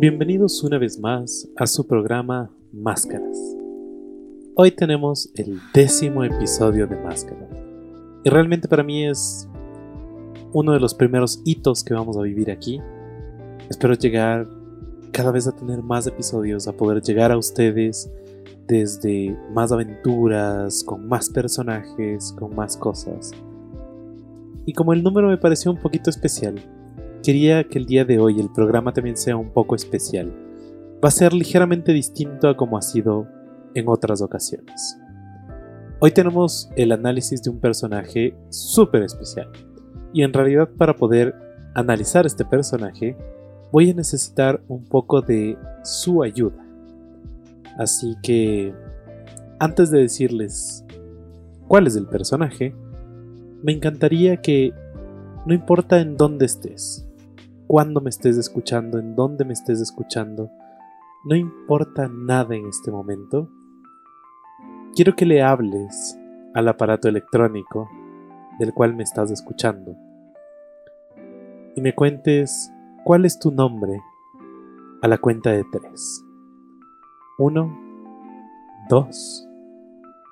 Bienvenidos una vez más a su programa Máscaras. Hoy tenemos el décimo episodio de Máscaras. Y realmente para mí es uno de los primeros hitos que vamos a vivir aquí. Espero llegar cada vez a tener más episodios, a poder llegar a ustedes desde más aventuras, con más personajes, con más cosas. Y como el número me pareció un poquito especial, quería que el día de hoy el programa también sea un poco especial. Va a ser ligeramente distinto a como ha sido en otras ocasiones. Hoy tenemos el análisis de un personaje súper especial. Y en realidad para poder analizar este personaje voy a necesitar un poco de su ayuda. Así que, antes de decirles cuál es el personaje, me encantaría que, no importa en dónde estés, cuándo me estés escuchando, en dónde me estés escuchando, no importa nada en este momento, quiero que le hables al aparato electrónico del cual me estás escuchando y me cuentes cuál es tu nombre a la cuenta de tres. Uno, dos,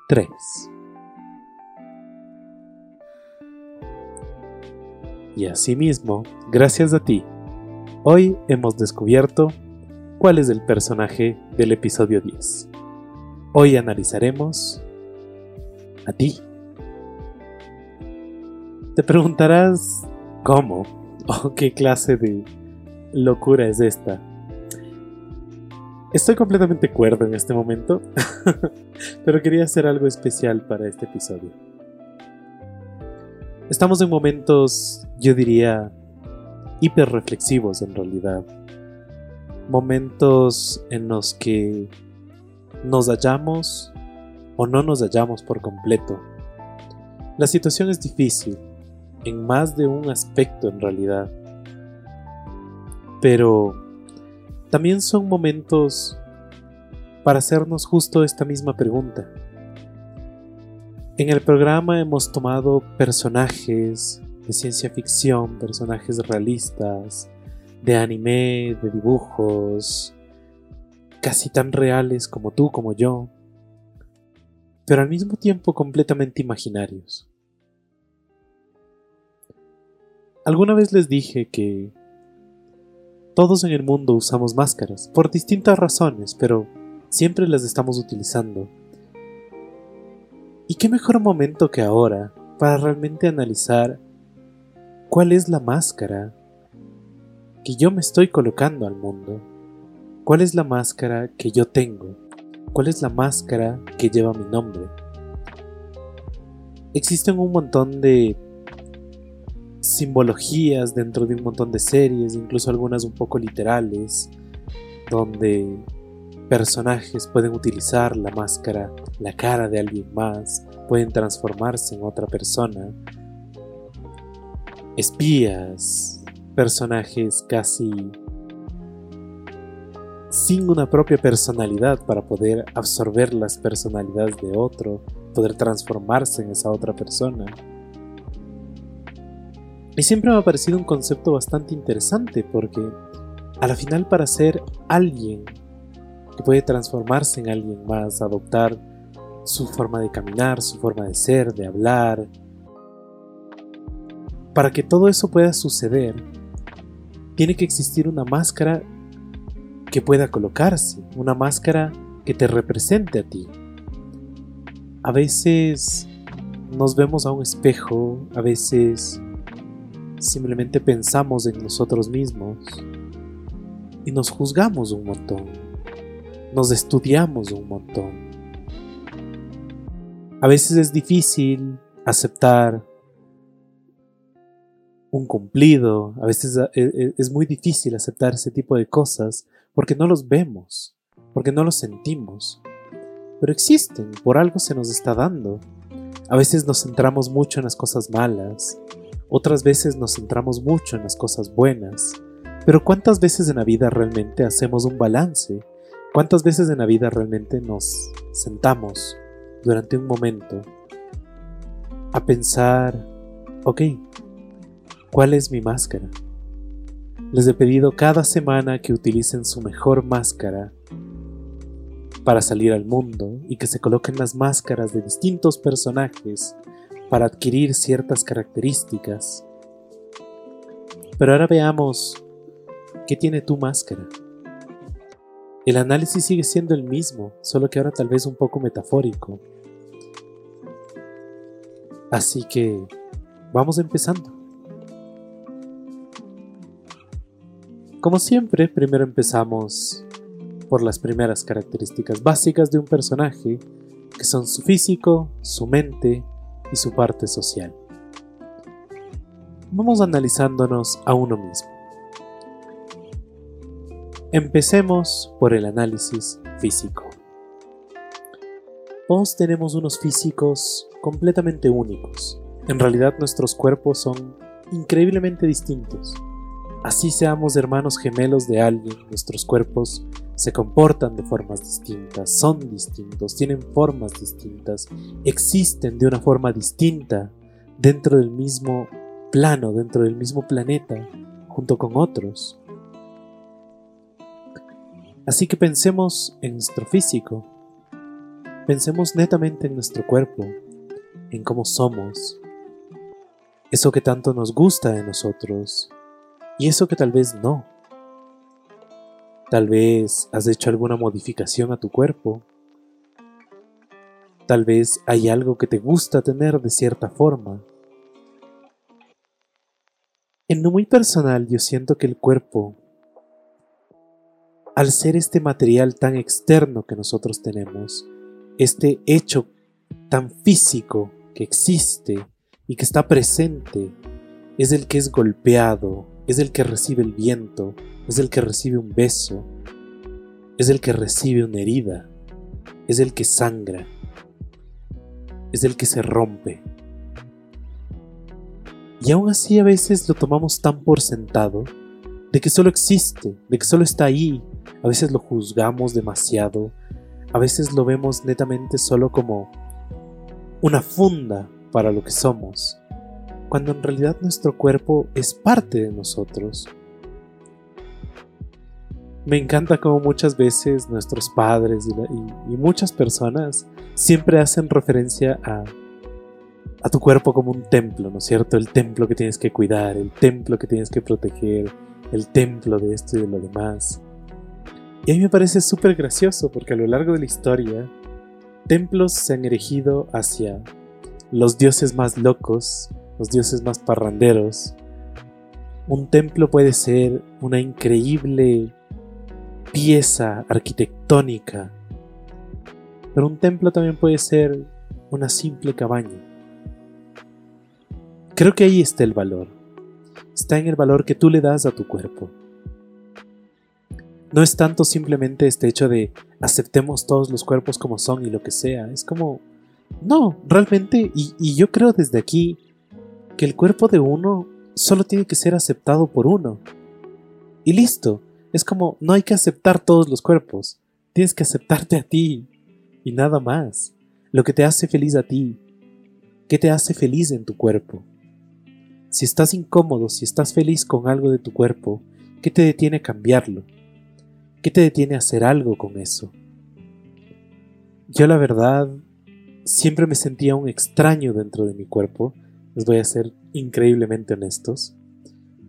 tres. Y asimismo, gracias a ti, hoy hemos descubierto cuál es el personaje del episodio 10. Hoy analizaremos a ti. Te preguntarás cómo o qué clase de locura es esta. Estoy completamente cuerdo en este momento, pero quería hacer algo especial para este episodio. Estamos en momentos, yo diría, hiper reflexivos en realidad. Momentos en los que nos hallamos o no nos hallamos por completo. La situación es difícil, en más de un aspecto en realidad. Pero también son momentos para hacernos justo esta misma pregunta. En el programa hemos tomado personajes de ciencia ficción, personajes realistas, de anime, de dibujos, casi tan reales como tú, como yo, pero al mismo tiempo completamente imaginarios. Alguna vez les dije que todos en el mundo usamos máscaras, por distintas razones, pero siempre las estamos utilizando. ¿Y qué mejor momento que ahora para realmente analizar cuál es la máscara que yo me estoy colocando al mundo? ¿Cuál es la máscara que yo tengo? ¿Cuál es la máscara que lleva mi nombre? Existen un montón de simbologías dentro de un montón de series, incluso algunas un poco literales, donde personajes pueden utilizar la máscara, la cara de alguien más, pueden transformarse en otra persona. Espías, personajes casi sin una propia personalidad para poder absorber las personalidades de otro, poder transformarse en esa otra persona. Y siempre me ha parecido un concepto bastante interesante porque a la final para ser alguien que puede transformarse en alguien más, adoptar su forma de caminar, su forma de ser, de hablar, para que todo eso pueda suceder, tiene que existir una máscara que pueda colocarse, una máscara que te represente a ti. A veces nos vemos a un espejo, a veces simplemente pensamos en nosotros mismos y nos juzgamos un montón, nos estudiamos un montón. A veces es difícil aceptar un cumplido, a veces e, e, es muy difícil aceptar ese tipo de cosas porque no los vemos, porque no los sentimos, pero existen, por algo se nos está dando. A veces nos centramos mucho en las cosas malas, otras veces nos centramos mucho en las cosas buenas, pero ¿cuántas veces en la vida realmente hacemos un balance? ¿Cuántas veces en la vida realmente nos sentamos durante un momento a pensar, ok, ¿cuál es mi máscara? les he pedido cada semana que utilicen su mejor máscara para salir al mundo y que se coloquen las máscaras de distintos personajes para adquirir ciertas características. Pero ahora veamos qué tiene tu máscara. El análisis sigue siendo el mismo, solo que ahora tal vez un poco metafórico. Así que vamos empezando. Como siempre, primero empezamos por las primeras características básicas de un personaje, que son su físico, su mente y su parte social. Vamos analizándonos a uno mismo. Empecemos por el análisis físico. Todos tenemos unos físicos completamente únicos. En realidad nuestros cuerpos son increíblemente distintos. Así seamos hermanos gemelos de alguien, nuestros cuerpos se comportan de formas distintas, son distintos, tienen formas distintas, existen de una forma distinta dentro del mismo plano, dentro del mismo planeta, junto con otros. Así que pensemos en nuestro físico, pensemos netamente en nuestro cuerpo, en cómo somos, eso que tanto nos gusta de nosotros y eso que tal vez no. Tal vez has hecho alguna modificación a tu cuerpo. Tal vez hay algo que te gusta tener de cierta forma. En lo muy personal yo siento que el cuerpo, al ser este material tan externo que nosotros tenemos, este hecho tan físico que existe y que está presente, es el que es golpeado, es el que recibe el viento, es el que recibe un beso, es el que recibe una herida, es el que sangra, es el que se rompe. Y aún así a veces lo tomamos tan por sentado de que solo existe, de que solo está ahí. A veces lo juzgamos demasiado, a veces lo vemos netamente solo como una funda para lo que somos cuando en realidad nuestro cuerpo es parte de nosotros. Me encanta como muchas veces nuestros padres y, muchas personas siempre hacen referencia a, a tu cuerpo como un templo, ¿no es cierto? El templo que tienes que cuidar, el templo que tienes que proteger, el templo de esto y de lo demás. Y a mí me parece súper gracioso porque a lo largo de la historia, templos se han erigido hacia los dioses más locos, los dioses más parranderos. Un templo puede ser una increíble pieza arquitectónica, pero un templo también puede ser una simple cabaña. Creo que ahí está el valor. Está en el valor que tú le das a tu cuerpo. No es tanto simplemente este hecho de aceptemos todos los cuerpos como son y lo que sea. Es como, no, realmente, y, yo creo desde aquí que el cuerpo de uno solo tiene que ser aceptado por uno. Y listo. Es como, no hay que aceptar todos los cuerpos. Tienes que aceptarte a ti. Y nada más. Lo que te hace feliz a ti. ¿Qué te hace feliz en tu cuerpo? Si estás incómodo, si estás feliz con algo de tu cuerpo, ¿qué te detiene a cambiarlo? ¿Qué te detiene a hacer algo con eso? Yo la verdad siempre me sentía un extraño dentro de mi cuerpo les voy a ser increíblemente honestos.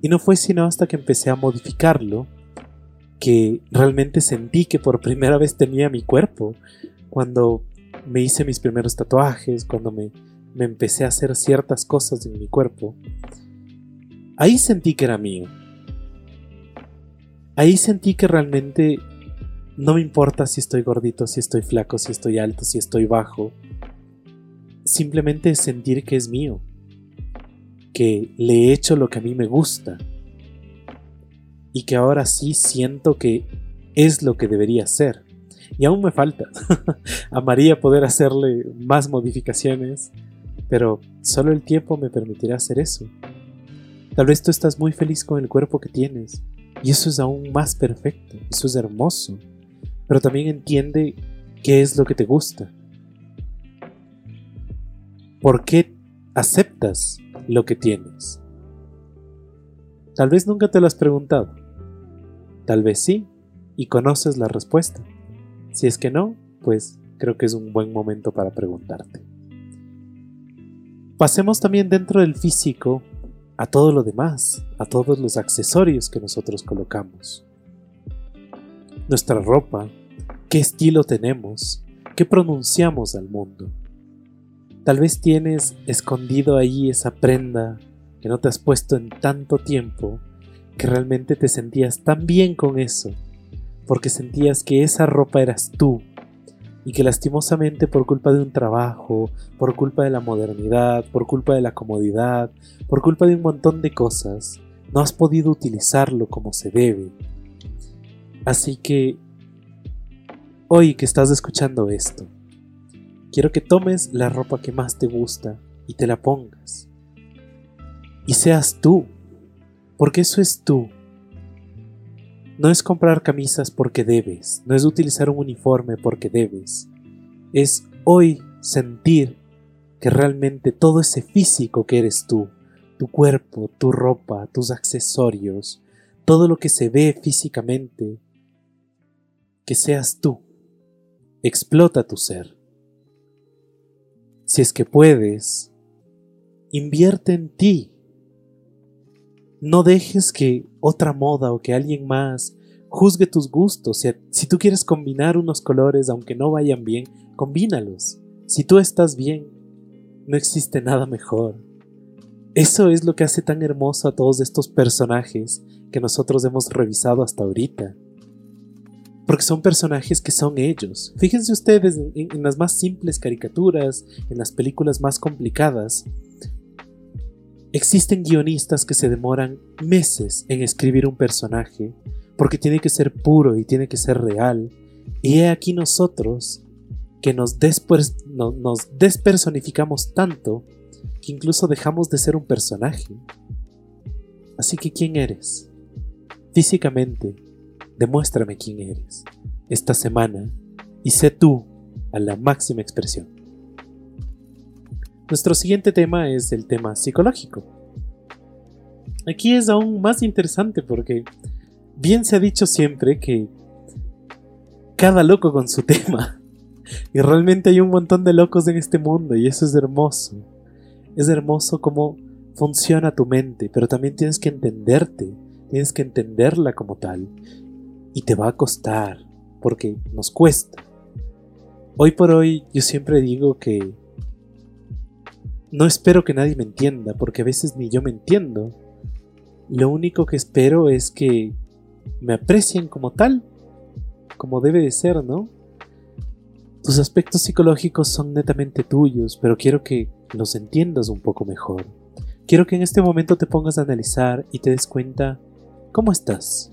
Y no fue sino hasta que empecé a modificarlo que realmente sentí que por primera vez tenía mi cuerpo. Cuando me hice mis primeros tatuajes, cuando me, me empecé a hacer ciertas cosas en mi cuerpo, ahí sentí que era mío. Ahí sentí que realmente no me importa si estoy gordito, si estoy flaco, si estoy alto, si estoy bajo. Simplemente sentir que es mío que le he hecho lo que a mí me gusta y que ahora sí siento que es lo que debería ser. Y aún me falta. Amaría poder hacerle más modificaciones, pero solo el tiempo me permitirá hacer eso. Tal vez tú estás muy feliz con el cuerpo que tienes, y eso es aún más perfecto, eso es hermoso, pero también entiende qué es lo que te gusta. ¿Por qué aceptas lo que tienes. Tal vez nunca te lo has preguntado. Tal vez sí, y conoces la respuesta. Si es que no, pues creo que es un buen momento para preguntarte. Pasemos también dentro del físico a todo lo demás, a todos los accesorios que nosotros colocamos. Nuestra ropa, qué estilo tenemos, qué pronunciamos al mundo. Tal vez tienes escondido ahí esa prenda que no te has puesto en tanto tiempo que realmente te sentías tan bien con eso, porque sentías que esa ropa eras tú y que lastimosamente por culpa de un trabajo, por culpa de la modernidad, por culpa de la comodidad, por culpa de un montón de cosas, no has podido utilizarlo como se debe. Así que, hoy que estás escuchando esto, quiero que tomes la ropa que más te gusta y te la pongas. Y seas tú, porque eso es tú. No es comprar camisas porque debes, no es utilizar un uniforme porque debes. Es hoy sentir que realmente todo ese físico que eres tú, tu cuerpo, tu ropa, tus accesorios, todo lo que se ve físicamente, que seas tú. Explota tu ser. Si es que puedes, invierte en ti. No dejes que otra moda o que alguien más juzgue tus gustos. Si, tú quieres combinar unos colores aunque no vayan bien, combínalos. Si tú estás bien, no existe nada mejor. Eso es lo que hace tan hermoso a todos estos personajes que nosotros hemos revisado hasta ahorita porque son personajes que son ellos. Fíjense ustedes en, las más simples caricaturas, en las películas más complicadas. Existen guionistas que se demoran meses en escribir un personaje porque tiene que ser puro y tiene que ser real. Y he aquí nosotros que nos, despersonificamos tanto que incluso dejamos de ser un personaje. Así que ¿quién eres? Físicamente, demuéstrame quién eres esta semana y sé tú a la máxima expresión. Nuestro siguiente tema es el tema psicológico. Aquí es aún más interesante porque bien se ha dicho siempre que cada loco con su tema. Y realmente hay un montón de locos en este mundo y eso es hermoso. Es hermoso cómo funciona tu mente, pero también tienes que entenderte, tienes que entenderla como tal y te va a costar, porque nos cuesta. Hoy por hoy yo siempre digo que no espero que nadie me entienda, porque a veces ni yo me entiendo. Lo único que espero es que me aprecien como tal, como debe de ser, ¿no? Tus aspectos psicológicos son netamente tuyos, pero quiero que los entiendas un poco mejor. Quiero que en este momento te pongas a analizar y te des cuenta cómo estás.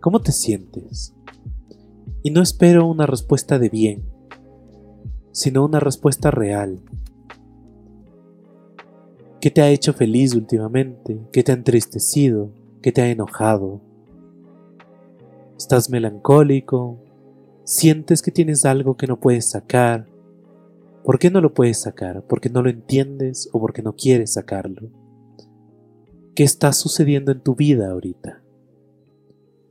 ¿Cómo te sientes? Y no espero una respuesta de bien, sino una respuesta real. ¿Qué te ha hecho feliz últimamente? ¿Qué te ha entristecido? ¿Qué te ha enojado? ¿Estás melancólico? ¿Sientes que tienes algo que no puedes sacar? ¿Por qué no lo puedes sacar? ¿Porque no lo entiendes o porque no quieres sacarlo? ¿Qué está sucediendo en tu vida ahorita?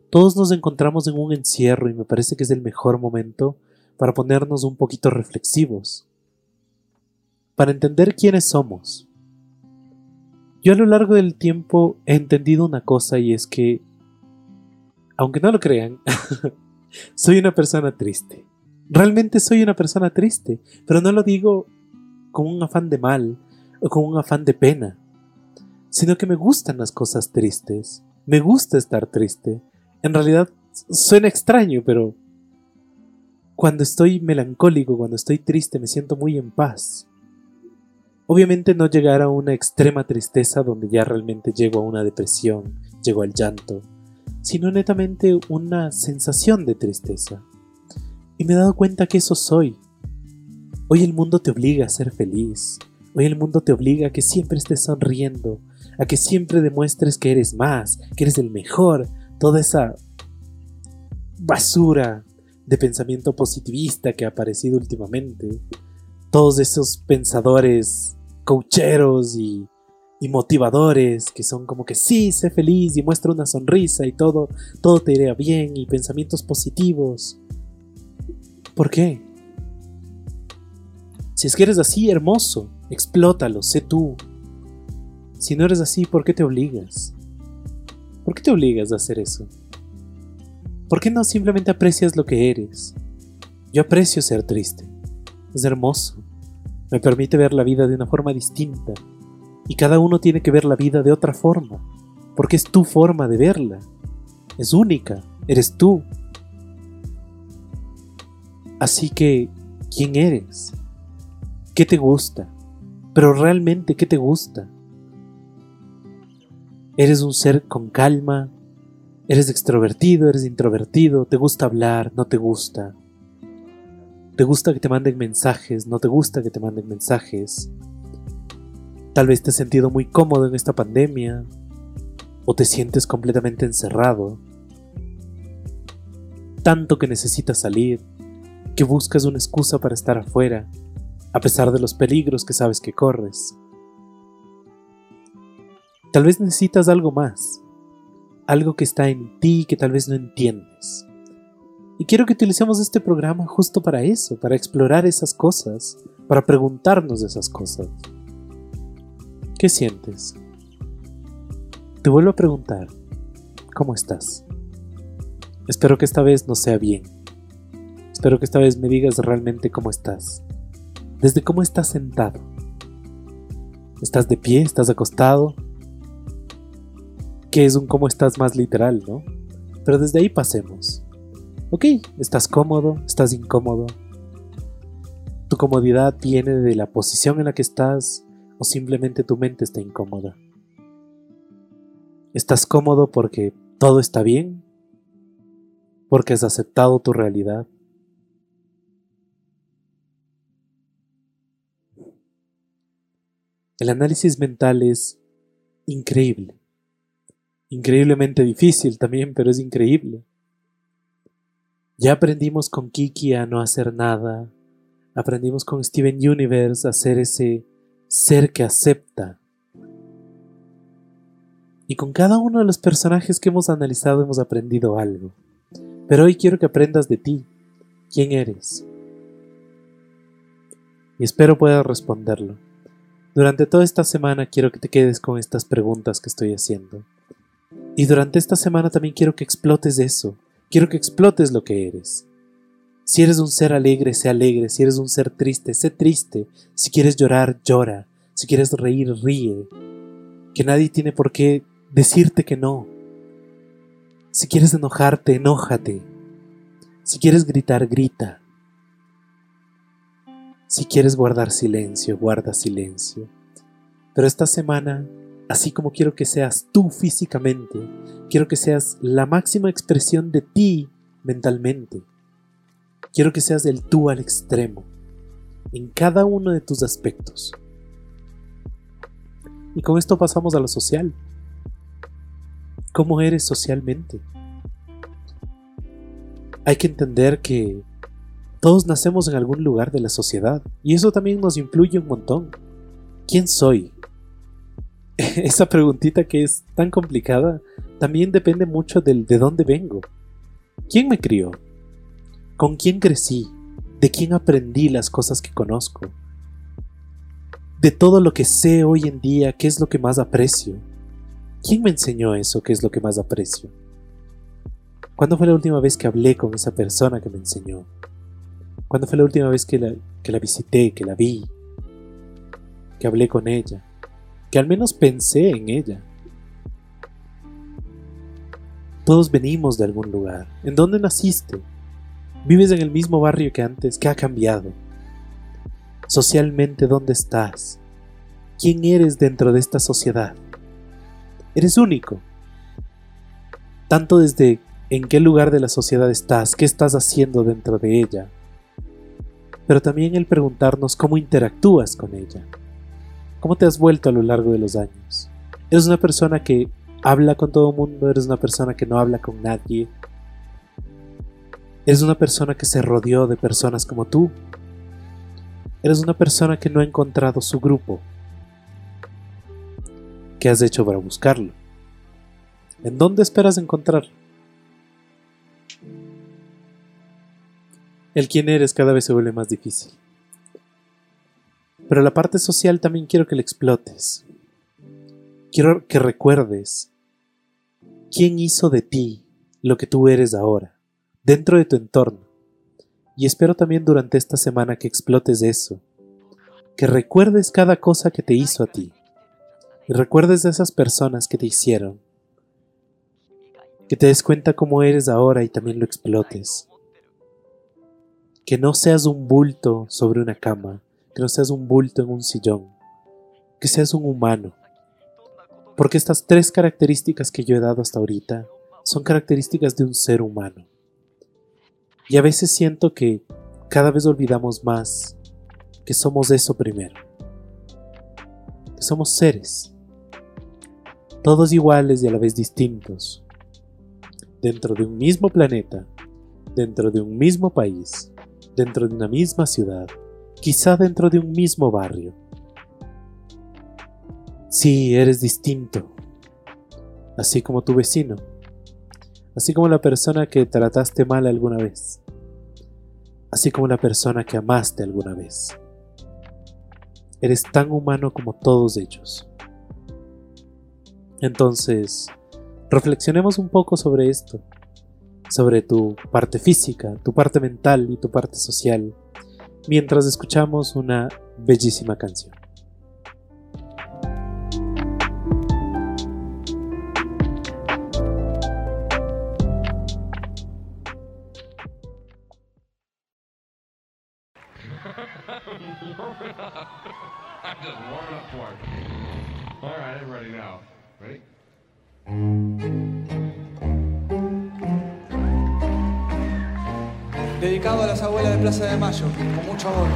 Todos nos encontramos en un encierro y me parece que es el mejor momento para ponernos un poquito reflexivos, para entender quiénes somos. Yo a lo largo del tiempo he entendido una cosa y es que, aunque no lo crean, soy una persona triste. Realmente soy una persona triste, pero no lo digo con un afán de mal o con un afán de pena, sino que me gustan las cosas tristes, me gusta estar triste, en realidad suena extraño, pero cuando estoy melancólico, cuando estoy triste, me siento muy en paz. Obviamente no llegar a una extrema tristeza donde ya realmente llego a una depresión, llego al llanto, sino netamente una sensación de tristeza. Y me he dado cuenta que eso soy. Hoy el mundo te obliga a ser feliz. Hoy el mundo te obliga a que siempre estés sonriendo, a que siempre demuestres que eres más, que eres el mejor, toda esa basura de pensamiento positivista que ha aparecido últimamente, todos esos pensadores coacheros y y motivadores que son como que sí, sé feliz y muestra una sonrisa y todo, todo te irá bien y pensamientos positivos. ¿Por qué? Si es que eres así, hermoso, explótalo, sé tú. Si no eres así, ¿por qué te obligas? ¿Por qué te obligas a hacer eso? ¿Por qué no simplemente aprecias lo que eres? Yo aprecio ser triste. Es hermoso. Me permite ver la vida de una forma distinta y cada uno tiene que ver la vida de otra forma, porque es tu forma de verla. Es única, eres tú. Así que, ¿quién eres? ¿Qué te gusta? Pero realmente, ¿qué te gusta? ¿Eres un ser con calma? ¿Eres extrovertido? ¿Eres introvertido? ¿Te gusta hablar? ¿No te gusta? ¿Te gusta que te manden mensajes? ¿No te gusta que te manden mensajes? Tal vez te has sentido muy cómodo en esta pandemia o te sientes completamente encerrado. Tanto que necesitas salir, que buscas una excusa para estar afuera, a pesar de los peligros que sabes que corres. Tal vez necesitas algo más, algo que está en ti que tal vez no entiendes. Y quiero que utilicemos este programa justo para eso, para explorar esas cosas, para preguntarnos esas cosas. ¿Qué sientes? Te vuelvo a preguntar, ¿cómo estás? Espero que esta vez no sea bien. Espero que esta vez me digas realmente cómo estás. Desde cómo estás sentado. ¿Estás de pie? ¿Estás acostado? Que es un cómo estás más literal, ¿no? Pero desde ahí pasemos. Ok, ¿estás cómodo? ¿Estás incómodo? ¿Tu comodidad viene de la posición en la que estás? o simplemente tu mente está incómoda. ¿Estás cómodo porque todo está bien? ¿Porque has aceptado tu realidad? El análisis mental es increíble. Increíblemente difícil también, pero es increíble. Ya aprendimos con Kiki a no hacer nada. Aprendimos con Steven Universe a hacer ese ser que acepta. Y con cada uno de los personajes que hemos analizado hemos aprendido algo. Pero hoy quiero que aprendas de ti. ¿Quién eres? Y espero puedas responderlo. Durante toda esta semana quiero que te quedes con estas preguntas que estoy haciendo. Y durante esta semana también quiero que explotes eso. Quiero que explotes lo que eres. Si eres un ser alegre, sé alegre. Si eres un ser triste, sé triste. Si quieres llorar, llora. Si quieres reír, ríe. Que nadie tiene por qué decirte que no. Si quieres enojarte, enójate. Si quieres gritar, grita. Si quieres guardar silencio, guarda silencio. Pero esta semana, así como quiero que seas tú físicamente, quiero que seas la máxima expresión de ti mentalmente. Quiero que seas del tú al extremo, en cada uno de tus aspectos. Y con esto pasamos a lo social. ¿Cómo eres socialmente? Hay que entender que todos nacemos en algún lugar de la sociedad y eso también nos influye un montón. ¿Quién soy? Esa preguntita que es tan complicada también depende mucho del de dónde vengo. ¿Quién me crió? ¿Con quién crecí? ¿De quién aprendí las cosas que conozco? De todo lo que sé hoy en día, ¿qué es lo que más aprecio? ¿Quién me enseñó eso? ¿Qué es lo que más aprecio? ¿Cuándo fue la última vez que hablé con esa persona que me enseñó? ¿Cuándo fue la última vez que la, que la visité, que la vi? Que hablé con ella? Que al menos pensé en ella. Todos venimos de algún lugar. ¿En dónde naciste? ¿Vives en el mismo barrio que antes? ¿Qué ha cambiado? Socialmente, ¿dónde estás? ¿Quién eres dentro de esta sociedad? Eres único. Tanto desde en qué lugar de la sociedad estás, qué estás haciendo dentro de ella, pero también el preguntarnos cómo interactúas con ella. ¿Cómo te has vuelto a lo largo de los años? ¿Eres una persona que habla con todo el mundo? ¿Eres una persona que no habla con nadie? Eres una persona que se rodeó de personas como tú. Eres una persona que no ha encontrado su grupo. ¿Qué has hecho para buscarlo? ¿En dónde esperas encontrarlo? El quién eres cada vez se vuelve más difícil. Pero la parte social también quiero que la explotes. Quiero que recuerdes quién hizo de ti lo que tú eres ahora, dentro de tu entorno. Y espero también durante esta semana que explotes eso. Que recuerdes cada cosa que te hizo a ti. Y recuerdes de esas personas que te hicieron. Que te des cuenta cómo eres ahora y también lo explotes que no seas un bulto sobre una cama, que no seas un bulto en un sillón, que seas un humano. Porque estas tres características que yo he dado hasta ahorita son características de un ser humano. Y a veces siento que cada vez olvidamos más que somos eso primero. Que somos seres. Todos iguales y a la vez distintos. Dentro de un mismo planeta. Dentro de un mismo país dentro de una misma ciudad, quizá dentro de un mismo barrio. Sí, eres distinto, así como tu vecino, así como la persona que trataste mal alguna vez, así como la persona que amaste alguna vez. Eres tan humano como todos ellos. Entonces, reflexionemos un poco sobre esto sobre tu parte física, tu parte mental y tu parte social, mientras escuchamos una bellísima canción. dedicado a las abuelas de Plaza de Mayo, con mucho amor.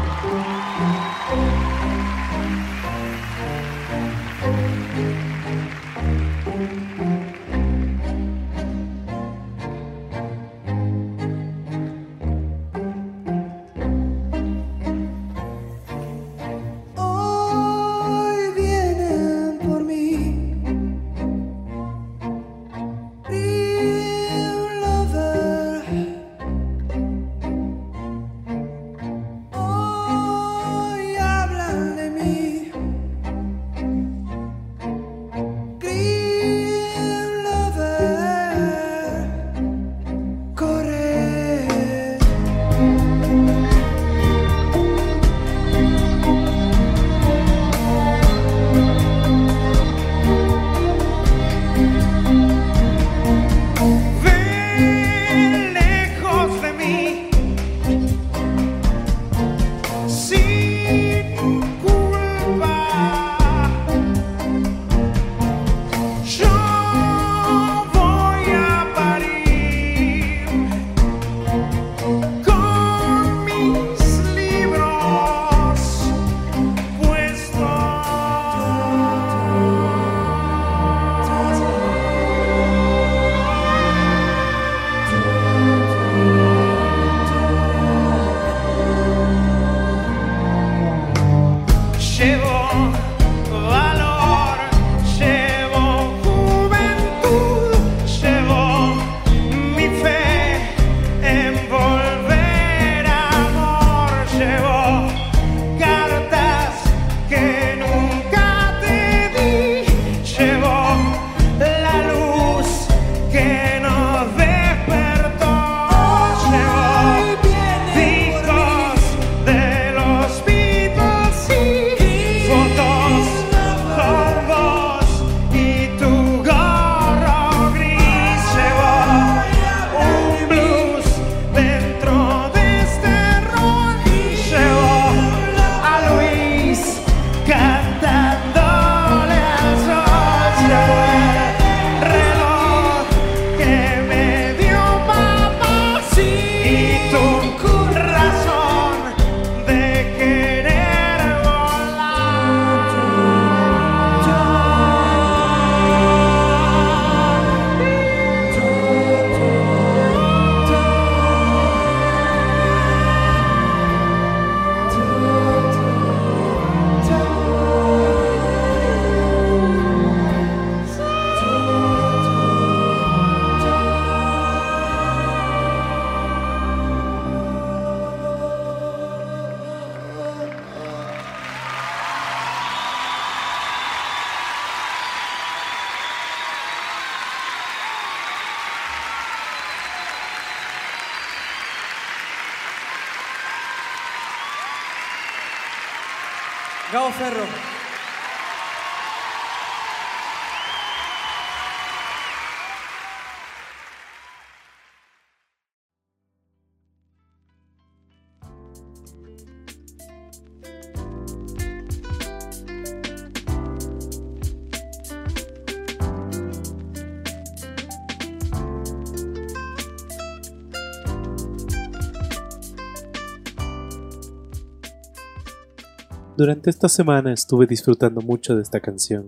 Durante esta semana estuve disfrutando mucho de esta canción.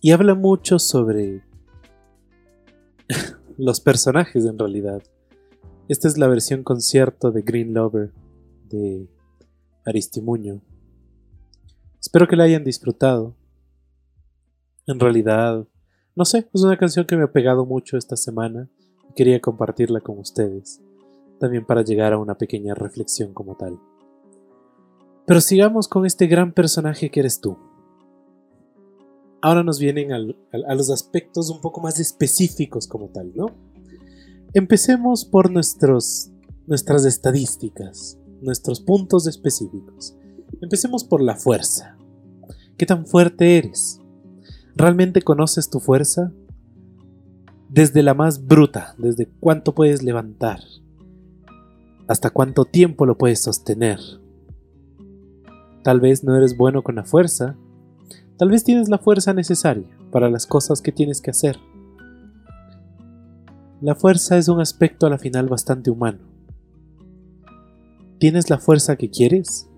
Y habla mucho sobre los personajes en realidad. Esta es la versión concierto de Green Lover de Aristimuño. Espero que la hayan disfrutado. En realidad, no sé, es una canción que me ha pegado mucho esta semana y quería compartirla con ustedes, también para llegar a una pequeña reflexión como tal. Pero sigamos con este gran personaje que eres tú. Ahora nos vienen a los aspectos un poco más específicos como tal, ¿no? Empecemos por nuestros, nuestras estadísticas, nuestros puntos específicos. Empecemos por la fuerza. ¿Qué tan fuerte eres? ¿Realmente conoces tu fuerza? Desde la más bruta, desde cuánto puedes levantar, hasta cuánto tiempo lo puedes sostener, Tal vez no eres bueno con la fuerza. Tal vez tienes la fuerza necesaria para las cosas que tienes que hacer. La fuerza es un aspecto a la final bastante humano. ¿Tienes la fuerza que quieres?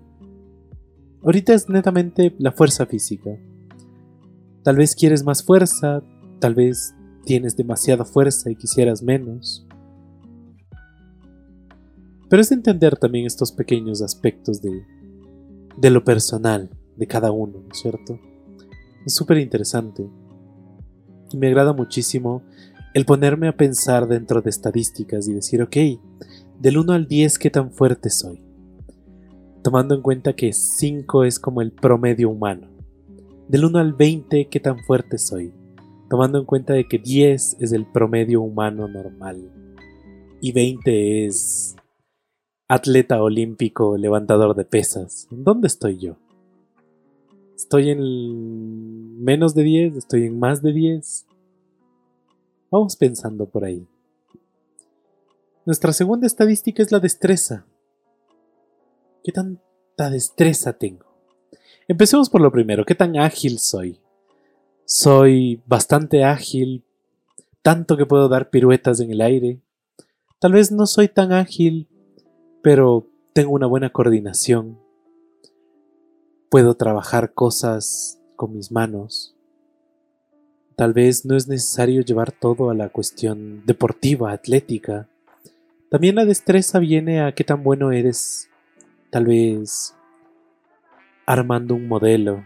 Ahorita es netamente la fuerza física. Tal vez quieres más fuerza, tal vez tienes demasiada fuerza y quisieras menos. Pero es entender también estos pequeños aspectos de de lo personal de cada uno, ¿no es cierto? Es súper interesante. Y me agrada muchísimo el ponerme a pensar dentro de estadísticas y decir, ok, del 1 al 10, ¿qué tan fuerte soy? Tomando en cuenta que 5 es como el promedio humano. Del 1 al 20, ¿qué tan fuerte soy? Tomando en cuenta de que 10 es el promedio humano normal y 20 es atleta olímpico, levantador de pesas. ¿Dónde estoy yo? ¿Estoy en menos de 10? ¿Estoy en más de 10? Vamos pensando por ahí. Nuestra segunda estadística es la destreza. ¿Qué tanta destreza tengo? Empecemos por lo primero. ¿Qué tan ágil soy? Soy bastante ágil, tanto que puedo dar piruetas en el aire. Tal vez no soy tan ágil, pero tengo una buena coordinación. Puedo trabajar cosas con mis manos. Tal vez no es necesario llevar todo a la cuestión deportiva, atlética. También la destreza viene a qué tan bueno eres, tal vez armando un modelo,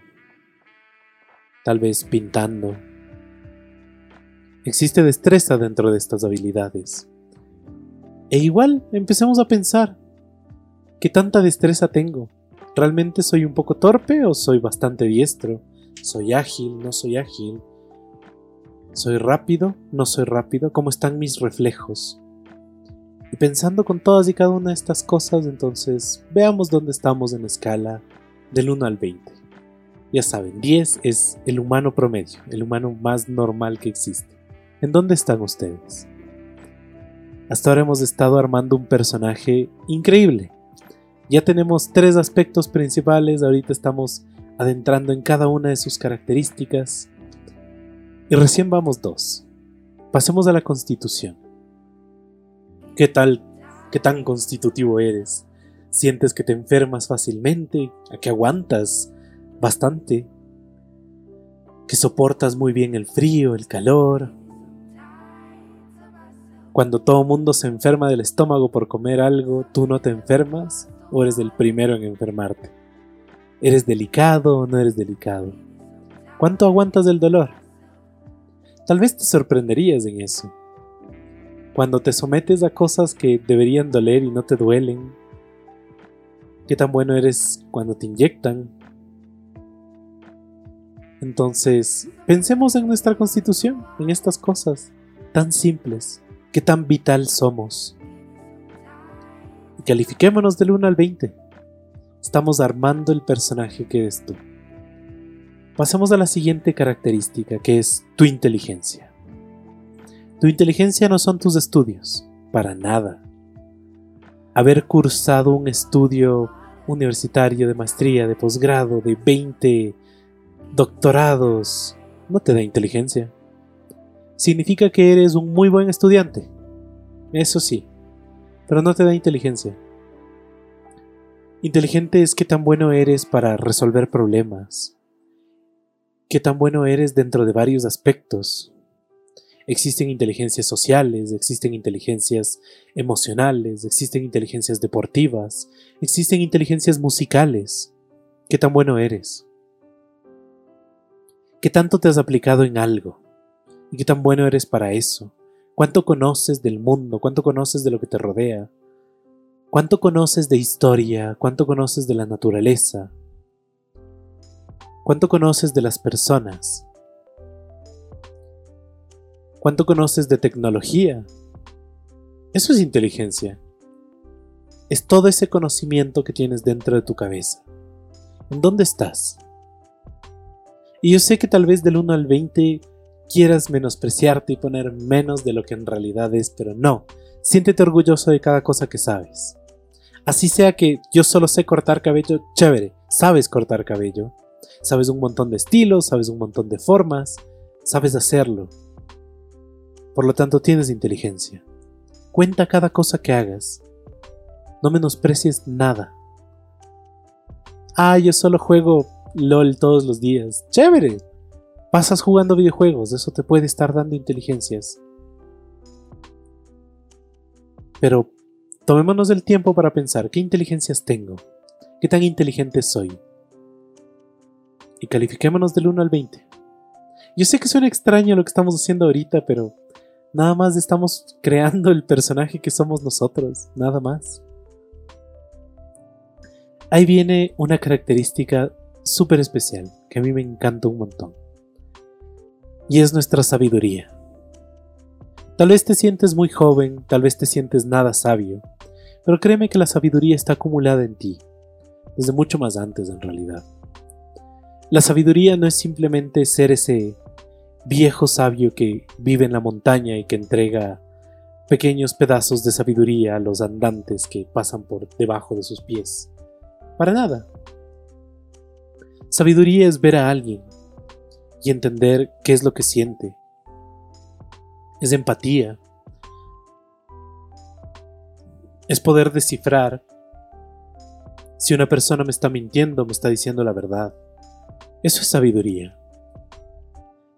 tal vez pintando. Existe destreza dentro de estas habilidades. E igual empecemos a pensar, ¿Qué tanta destreza tengo? ¿Realmente soy un poco torpe o soy bastante diestro? ¿Soy ágil? ¿No soy ágil? ¿Soy rápido? ¿No soy rápido? ¿Cómo están mis reflejos? Y pensando con todas y cada una de estas cosas, entonces veamos dónde estamos en la escala del 1 al 20. Ya saben, 10 es el humano promedio, el humano más normal que existe. ¿En dónde están ustedes? Hasta ahora hemos estado armando un personaje increíble, ya tenemos tres aspectos principales, ahorita estamos adentrando en cada una de sus características. Y recién vamos dos. Pasemos a la constitución. ¿Qué tal? ¿Qué tan constitutivo eres? ¿Sientes que te enfermas fácilmente? ¿A que aguantas bastante? ¿Que soportas muy bien el frío, el calor? Cuando todo mundo se enferma del estómago por comer algo, ¿tú no te enfermas? O eres el primero en enfermarte? ¿Eres delicado o no eres delicado? ¿Cuánto aguantas del dolor? Tal vez te sorprenderías en eso. Cuando te sometes a cosas que deberían doler y no te duelen. ¿Qué tan bueno eres cuando te inyectan? Entonces, pensemos en nuestra constitución, en estas cosas tan simples, qué tan vital somos califiquémonos del 1 al 20. Estamos armando el personaje que eres tú. Pasamos a la siguiente característica, que es tu inteligencia. Tu inteligencia no son tus estudios, para nada. Haber cursado un estudio universitario de maestría, de posgrado, de 20 doctorados, no te da inteligencia. Significa que eres un muy buen estudiante. Eso sí, pero no te da inteligencia. Inteligente es qué tan bueno eres para resolver problemas, qué tan bueno eres dentro de varios aspectos. Existen inteligencias sociales, existen inteligencias emocionales, existen inteligencias deportivas, existen inteligencias musicales. ¿Qué tan bueno eres? ¿Qué tanto te has aplicado en algo? ¿Y qué tan bueno eres para eso? ¿Cuánto conoces del mundo? ¿Cuánto conoces de lo que te rodea? ¿Cuánto conoces de historia? ¿Cuánto conoces de la naturaleza? ¿Cuánto conoces de las personas? ¿Cuánto conoces de tecnología? Eso es inteligencia. Es todo ese conocimiento que tienes dentro de tu cabeza. ¿En dónde estás? Y yo sé que tal vez del 1 al 20 quieras menospreciarte y poner menos de lo que en realidad es, pero no. Siéntete orgulloso de cada cosa que sabes. Así sea que yo solo sé cortar cabello, chévere, sabes cortar cabello. Sabes un montón de estilos, sabes un montón de formas, sabes hacerlo. Por lo tanto, tienes inteligencia. Cuenta cada cosa que hagas. No menosprecies nada. Ah, yo solo juego LOL todos los días. Chévere. Pasas jugando videojuegos, eso te puede estar dando inteligencias. Pero Tomémonos el tiempo para pensar qué inteligencias tengo, qué tan inteligente soy. Y califiquémonos del 1 al 20. Yo sé que suena extraño lo que estamos haciendo ahorita, pero nada más estamos creando el personaje que somos nosotros, nada más. Ahí viene una característica súper especial que a mí me encanta un montón. Y es nuestra sabiduría. Tal vez te sientes muy joven, tal vez te sientes nada sabio, pero créeme que la sabiduría está acumulada en ti, desde mucho más antes en realidad. La sabiduría no es simplemente ser ese viejo sabio que vive en la montaña y que entrega pequeños pedazos de sabiduría a los andantes que pasan por debajo de sus pies. Para nada. Sabiduría es ver a alguien y entender qué es lo que siente. Es empatía, es poder descifrar si una persona me está mintiendo o me está diciendo la verdad. Eso es sabiduría.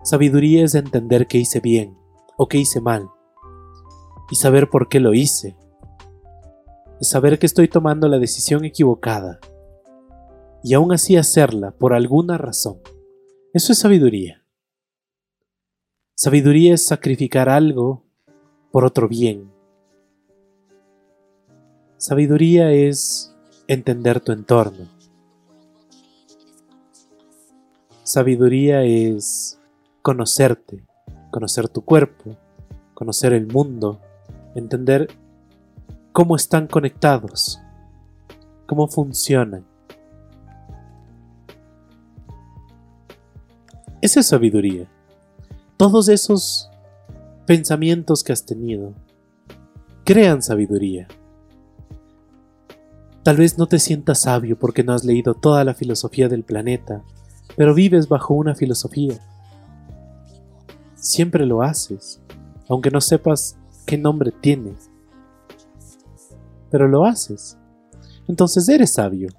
Sabiduría es entender que hice bien o que hice mal y saber por qué lo hice. Es saber que estoy tomando la decisión equivocada y aún así hacerla por alguna razón. Eso es sabiduría. Sabiduría es sacrificar algo por otro bien Sabiduría es entender tu entorno. Sabiduría es conocerte, conocer tu cuerpo, conocer el mundo, entender cómo están conectados, cómo funcionan. Esa es sabiduría. Todos esos pensamientos que has tenido crean sabiduría. Tal vez no te sientas sabio porque no has leído toda la filosofía del planeta, pero vives bajo una filosofía. Siempre lo haces, aunque no sepas qué nombre tiene. Pero lo haces. Entonces eres sabio.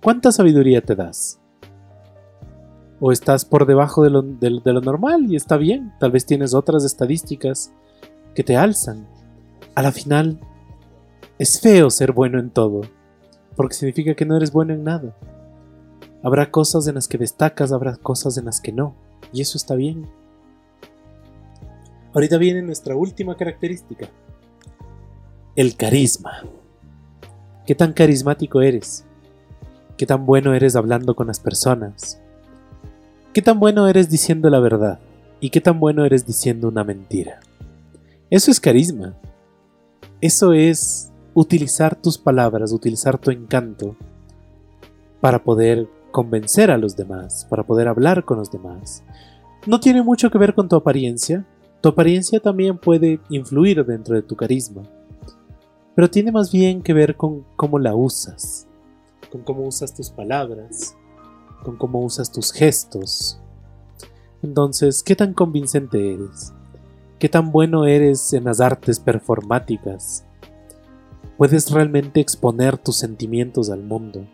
¿Cuánta sabiduría te das? ¿O estás por debajo de lo, de lo normal y está bien? Tal vez tienes otras estadísticas que te alzan. A la final, es feo ser bueno en todo, porque significa que no eres bueno en nada. Habrá cosas en las que destacas, habrá cosas en las que no, y eso está bien. Ahorita viene nuestra última característica, el carisma. ¿Qué tan carismático eres? ¿Qué tan bueno eres hablando con las personas? ¿Qué tan bueno eres diciendo la verdad? ¿Y qué tan bueno eres diciendo una mentira? Eso es carisma. Eso es utilizar tus palabras, utilizar tu encanto para poder convencer a los demás, para poder hablar con los demás. No tiene mucho que ver con tu apariencia. Tu apariencia también puede influir dentro de tu carisma. Pero tiene más bien que ver con cómo la usas, con cómo usas tus palabras, con cómo usas tus gestos. Entonces, ¿qué tan convincente eres? ¿Qué tan bueno eres en las artes performáticas? ¿Puedes realmente exponer tus sentimientos al mundo?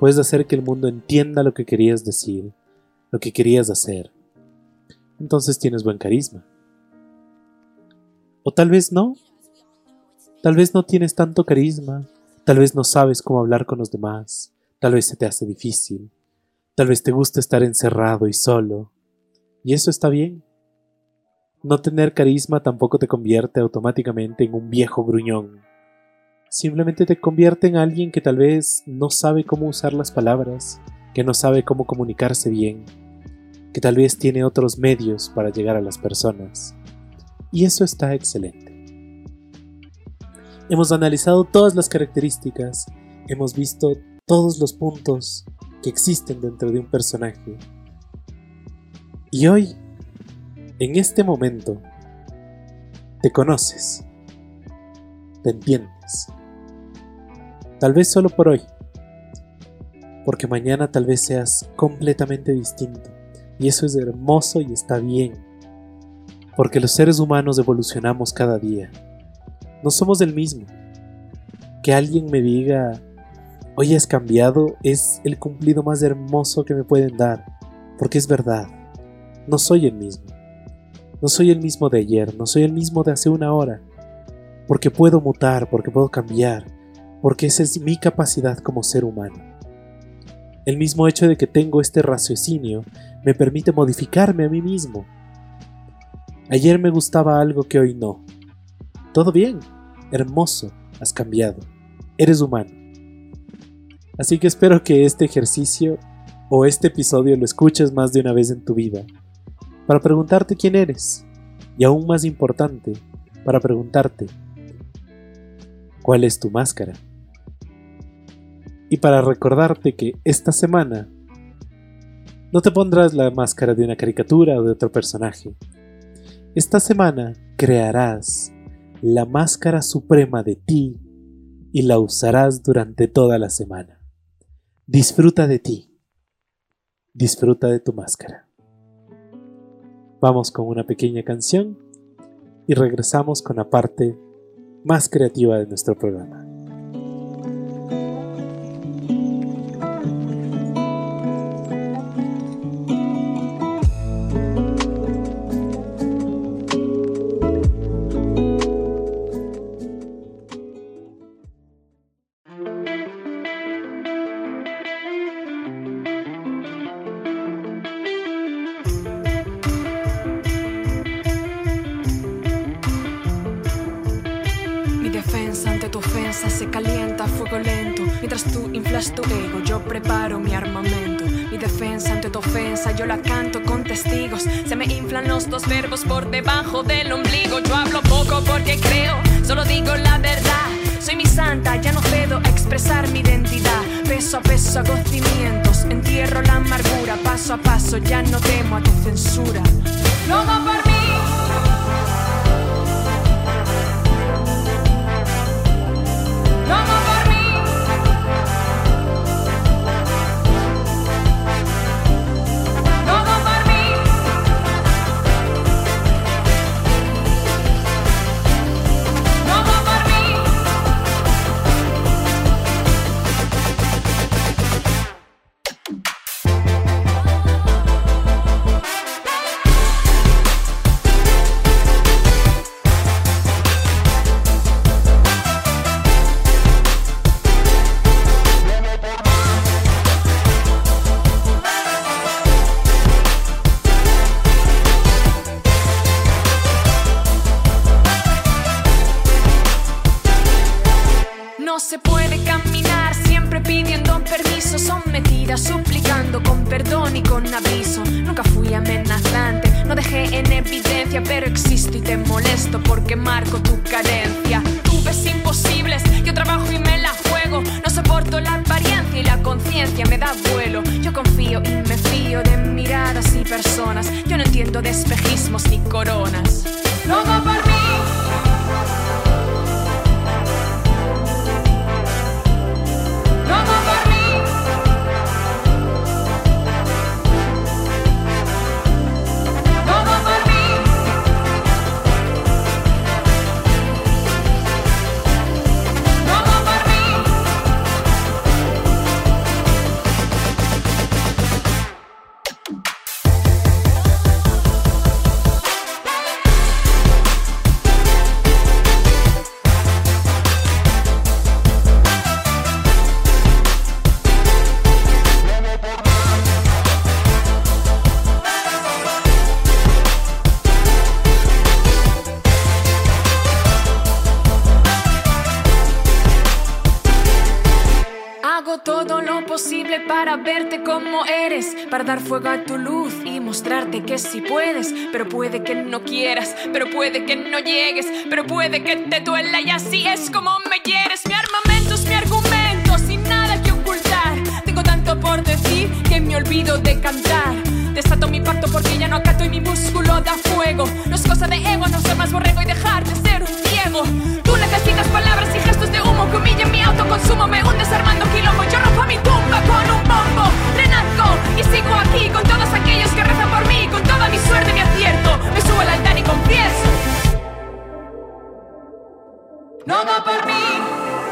Puedes hacer que el mundo entienda lo que querías decir, lo que querías hacer. Entonces tienes buen carisma. O tal vez no. Tal vez no tienes tanto carisma. Tal vez no sabes cómo hablar con los demás. Tal vez se te hace difícil. Tal vez te gusta estar encerrado y solo. Y eso está bien. No tener carisma tampoco te convierte automáticamente en un viejo gruñón. Simplemente te convierte en alguien que tal vez no sabe cómo usar las palabras, que no sabe cómo comunicarse bien, que tal vez tiene otros medios para llegar a las personas. Y eso está excelente. Hemos analizado todas las características, hemos visto todos los puntos que existen dentro de un personaje. Y hoy, en este momento, te conoces, te entiendes. Tal vez solo por hoy, porque mañana tal vez seas completamente distinto. Y eso es hermoso y está bien, porque los seres humanos evolucionamos cada día. No somos el mismo. Que alguien me diga, hoy has cambiado, es el cumplido más hermoso que me pueden dar, porque es verdad, no soy el mismo. No soy el mismo de ayer, no soy el mismo de hace una hora, porque puedo mutar, porque puedo cambiar, porque esa es mi capacidad como ser humano. El mismo hecho de que tengo este raciocinio me permite modificarme a mí mismo. Ayer me gustaba algo que hoy no. Todo bien, hermoso, has cambiado, eres humano. Así que espero que este ejercicio o este episodio lo escuches más de una vez en tu vida, para preguntarte quién eres, y aún más importante, para preguntarte, ¿cuál es tu máscara? Y para recordarte que esta semana no te pondrás la máscara de una caricatura o de otro personaje. Esta semana crearás la máscara suprema de ti y la usarás durante toda la semana. Disfruta de ti. Disfruta de tu máscara. Vamos con una pequeña canción y regresamos con la parte más creativa de nuestro programa. Para dar fuego a tu luz y mostrarte que sí puedes, pero puede que no quieras, pero puede que no llegues, pero puede que te duela y así es como me quieres. Mi armamento es mi argumento, sin nada que ocultar. Tengo tanto por decir que me olvido de cantar. Desato mi pacto porque ya no acato y mi músculo da fuego. No es cosa de ego, no ser más borrego y dejar de ser un ciego. Tú necesitas palabras y gestos de humo que humillen mi autoconsumo. Me hundes armando quilombo. Yo rompo mi tumba con un bombo. Y sigo aquí con todos aquellos que rezan por mí. Con toda mi suerte me acierto. Me subo al altar y confieso. No va por mí.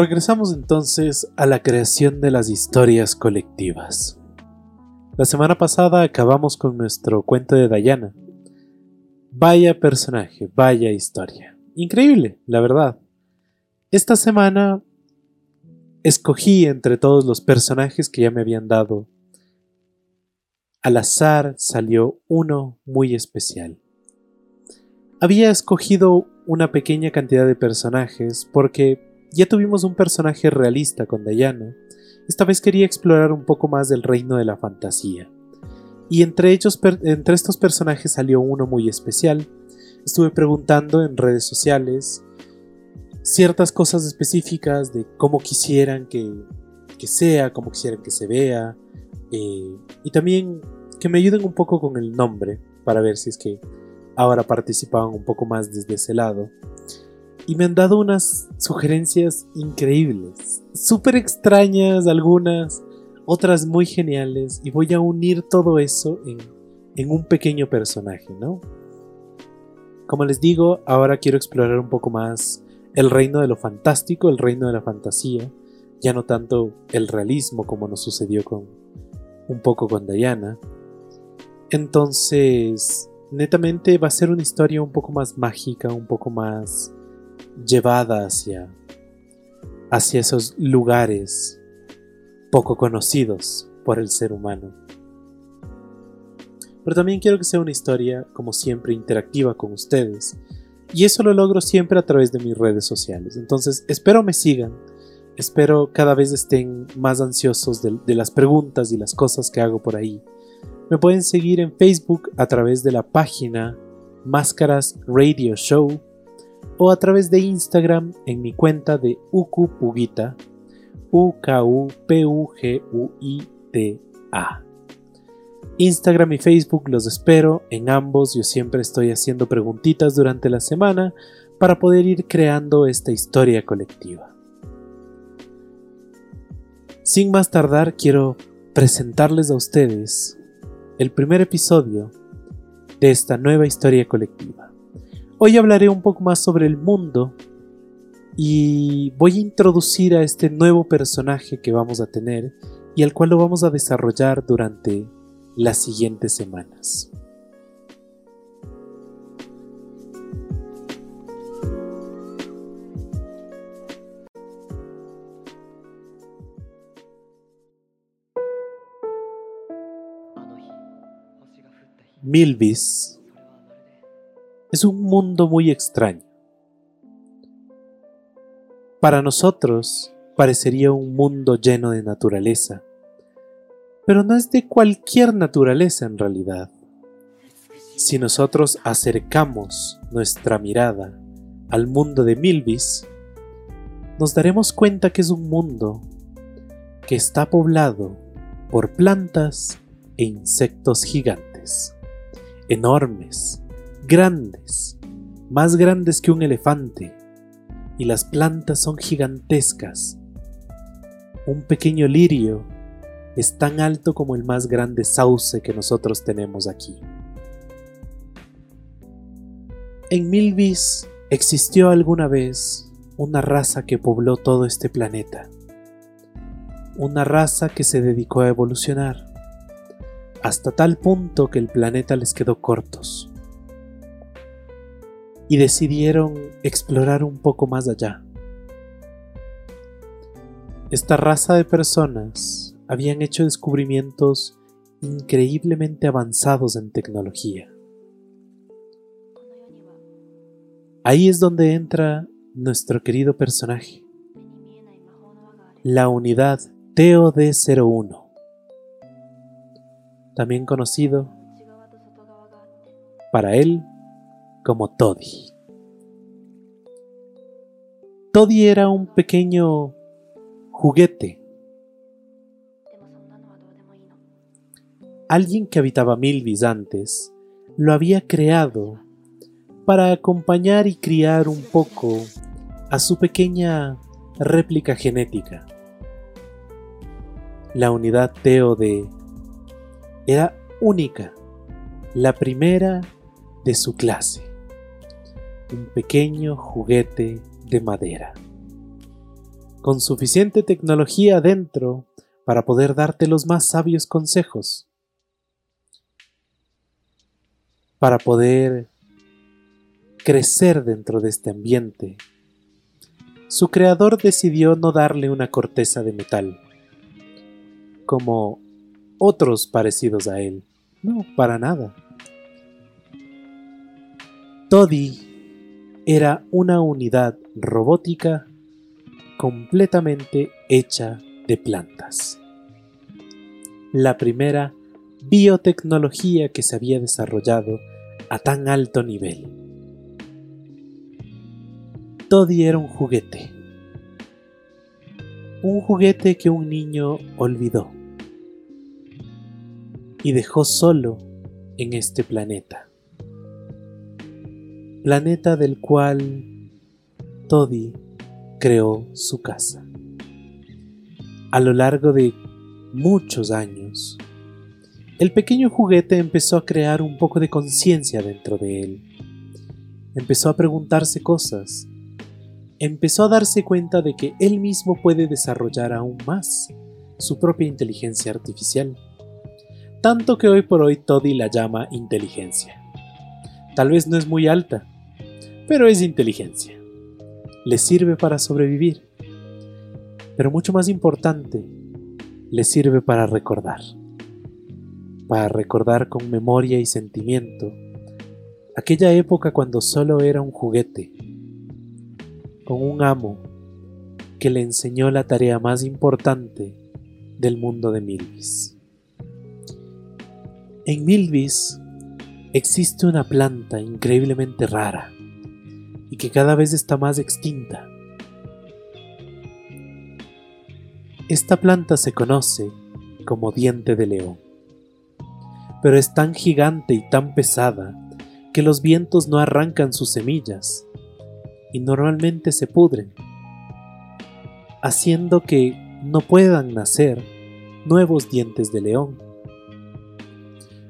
Regresamos entonces a la creación de las historias colectivas. La semana pasada acabamos con nuestro cuento de Diana. Vaya personaje, vaya historia. Increíble, la verdad. Esta semana escogí entre todos los personajes que ya me habían dado. Al azar salió uno muy especial. Había escogido una pequeña cantidad de personajes porque ya tuvimos un personaje realista con Diana. Esta vez quería explorar un poco más del reino de la fantasía. Y entre estos personajes salió uno muy especial. Estuve preguntando en redes sociales ciertas cosas específicas de cómo quisieran que, que sea, cómo quisieran que se vea. eh, y también que me ayuden un poco con el nombre para ver si es que ahora participaban un poco más desde ese lado y me han dado unas sugerencias increíbles, súper extrañas algunas, otras muy geniales, y voy a unir todo eso en, en un pequeño personaje, ¿no? Como les digo, ahora quiero explorar un poco más el reino de lo fantástico, el reino de la fantasía, ya no tanto el realismo como nos sucedió con un poco con Diana. Entonces, netamente va a ser una historia un poco más mágica, un poco más llevada hacia, hacia esos lugares poco conocidos por el ser humano. Pero también quiero que sea una historia, como siempre, interactiva con ustedes. Y eso lo logro siempre a través de mis redes sociales. Entonces, espero me sigan. Espero cada vez estén más ansiosos de, de las preguntas y las cosas que hago por ahí. Me pueden seguir en Facebook a través de la página Máscaras Radio Show o a través de Instagram en mi cuenta de Ukupugita, U-K-U-P-U-G-U-I-T-A. Instagram y Facebook los espero, en ambos yo siempre estoy haciendo preguntitas durante la semana para poder ir creando esta historia colectiva. Sin más tardar, quiero presentarles a ustedes el primer episodio de esta nueva historia colectiva. Hoy hablaré un poco más sobre el mundo y voy a introducir a este nuevo personaje que vamos a tener y al cual lo vamos a desarrollar durante las siguientes semanas. Milvis es un mundo muy extraño. Para nosotros parecería un mundo lleno de naturaleza, pero no es de cualquier naturaleza en realidad. Si nosotros acercamos nuestra mirada al mundo de Milvis, nos daremos cuenta que es un mundo que está poblado por plantas e insectos gigantes enormes, grandes, más grandes que un elefante, y las plantas son gigantescas. Un pequeño lirio es tan alto como el más grande sauce que nosotros tenemos aquí. En Milvis existió alguna vez una raza que pobló todo este planeta. Una raza que se dedicó a evolucionar hasta tal punto que el planeta les quedó cortos. Y decidieron explorar un poco más allá. Esta raza de personas habían hecho descubrimientos increíblemente avanzados en tecnología. Ahí es donde entra nuestro querido personaje, la unidad TOD-01 también conocido para él como Toddy. Toddy era un pequeño juguete. Alguien que habitaba Milvis antes lo había creado para acompañar y criar un poco a su pequeña réplica genética. La unidad Teo de era única, la primera de su clase, un pequeño juguete de madera, con suficiente tecnología dentro para poder darte los más sabios consejos, para poder crecer dentro de este ambiente. Su creador decidió no darle una corteza de metal, como otros parecidos a él. No, para nada. Toddy era una unidad robótica completamente hecha de plantas. La primera biotecnología que se había desarrollado a tan alto nivel. Toddy era un juguete. Un juguete que un niño olvidó y dejó solo en este planeta. Planeta del cual Toddy creó su casa. A lo largo de muchos años, el pequeño juguete empezó a crear un poco de conciencia dentro de él. Empezó a preguntarse cosas. Empezó a darse cuenta de que él mismo puede desarrollar aún más su propia inteligencia artificial tanto que hoy por hoy Toddy la llama inteligencia. Tal vez no es muy alta, pero es inteligencia. Le sirve para sobrevivir. Pero mucho más importante, le sirve para recordar. Para recordar con memoria y sentimiento aquella época cuando solo era un juguete, con un amo que le enseñó la tarea más importante del mundo de Milvis. En Milvis existe una planta increíblemente rara y que cada vez está más extinta. Esta planta se conoce como diente de león, pero es tan gigante y tan pesada que los vientos no arrancan sus semillas y normalmente se pudren, haciendo que no puedan nacer nuevos dientes de león.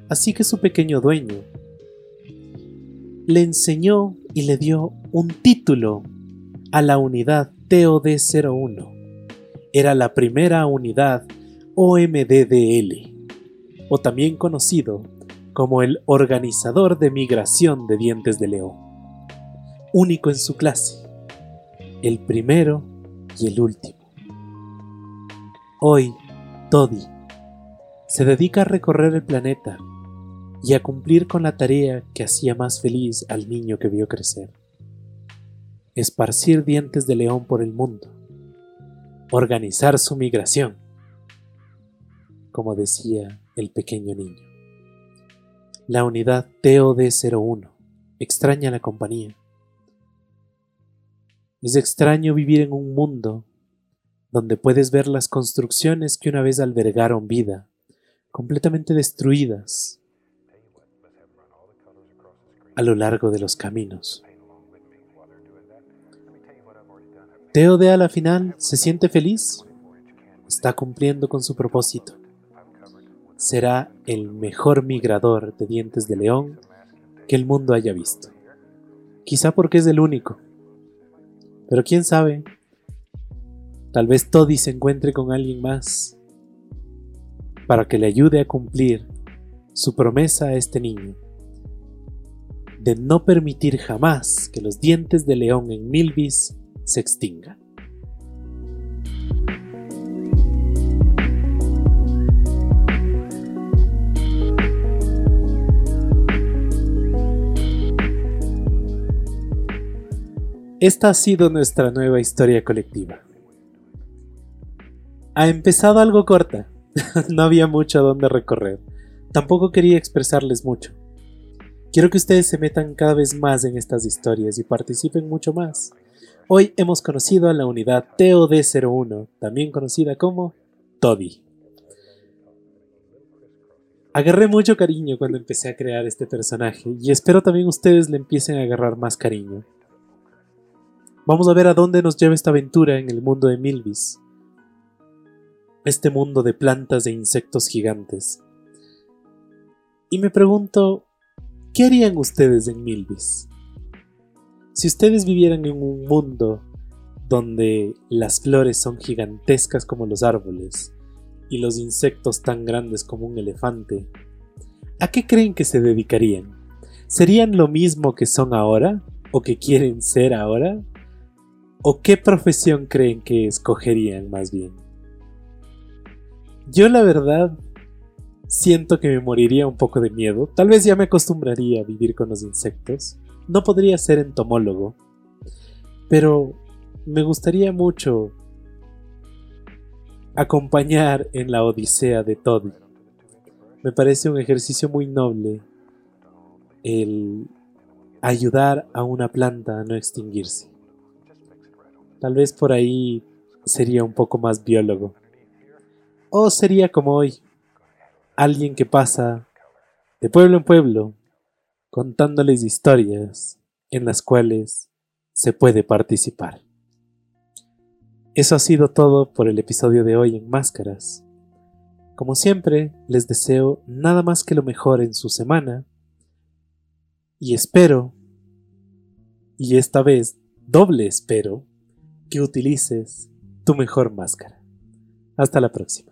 Así que su pequeño dueño le enseñó y le dio un título a la unidad TOD-01. Era la primera unidad OMDDL, o también conocido como el Organizador de Migración de Dientes de León, único en su clase, el primero y el último. Hoy, Toddy se dedica a recorrer el planeta y a cumplir con la tarea que hacía más feliz al niño que vio crecer. Esparcir dientes de león por el mundo. Organizar su migración. Como decía el pequeño niño. La unidad TOD-01 extraña la compañía. Es extraño vivir en un mundo donde puedes ver las construcciones que una vez albergaron vida, completamente destruidas a lo largo de los caminos. Teode a la final se siente feliz, está cumpliendo con su propósito. Será el mejor migrador de dientes de león que el mundo haya visto. Quizá porque es el único. Pero quién sabe, tal vez Toddy se encuentre con alguien más para que le ayude a cumplir su promesa a este niño de no permitir jamás que los dientes de león en Milvis se extingan. Esta ha sido nuestra nueva historia colectiva. Ha empezado algo corta, no había mucho a donde recorrer. Tampoco quería expresarles mucho. Quiero que ustedes se metan cada vez más en estas historias y participen mucho más. Hoy hemos conocido a la unidad TOD-01, también conocida como Toby. Agarré mucho cariño cuando empecé a crear este personaje y espero también ustedes le empiecen a agarrar más cariño. Vamos a ver a dónde nos lleva esta aventura en el mundo de Milvis. Este mundo de plantas e insectos gigantes. Y me pregunto, ¿Qué harían ustedes en Milvis? Si ustedes vivieran en un mundo donde las flores son gigantescas como los árboles y los insectos tan grandes como un elefante, ¿a qué creen que se dedicarían? ¿Serían lo mismo que son ahora? ¿O que quieren ser ahora? ¿O qué profesión creen que escogerían más bien? Yo la verdad Siento que me moriría un poco de miedo. Tal vez ya me acostumbraría a vivir con los insectos. No podría ser entomólogo. Pero me gustaría mucho acompañar en la odisea de Todd. Me parece un ejercicio muy noble el ayudar a una planta a no extinguirse. Tal vez por ahí sería un poco más biólogo. O sería como hoy, alguien que pasa de pueblo en pueblo contándoles historias en las cuales se puede participar. Eso ha sido todo por el episodio de hoy en Máscaras. Como siempre, les deseo nada más que lo mejor en su semana y espero, y esta vez doble espero, que utilices tu mejor máscara. Hasta la próxima.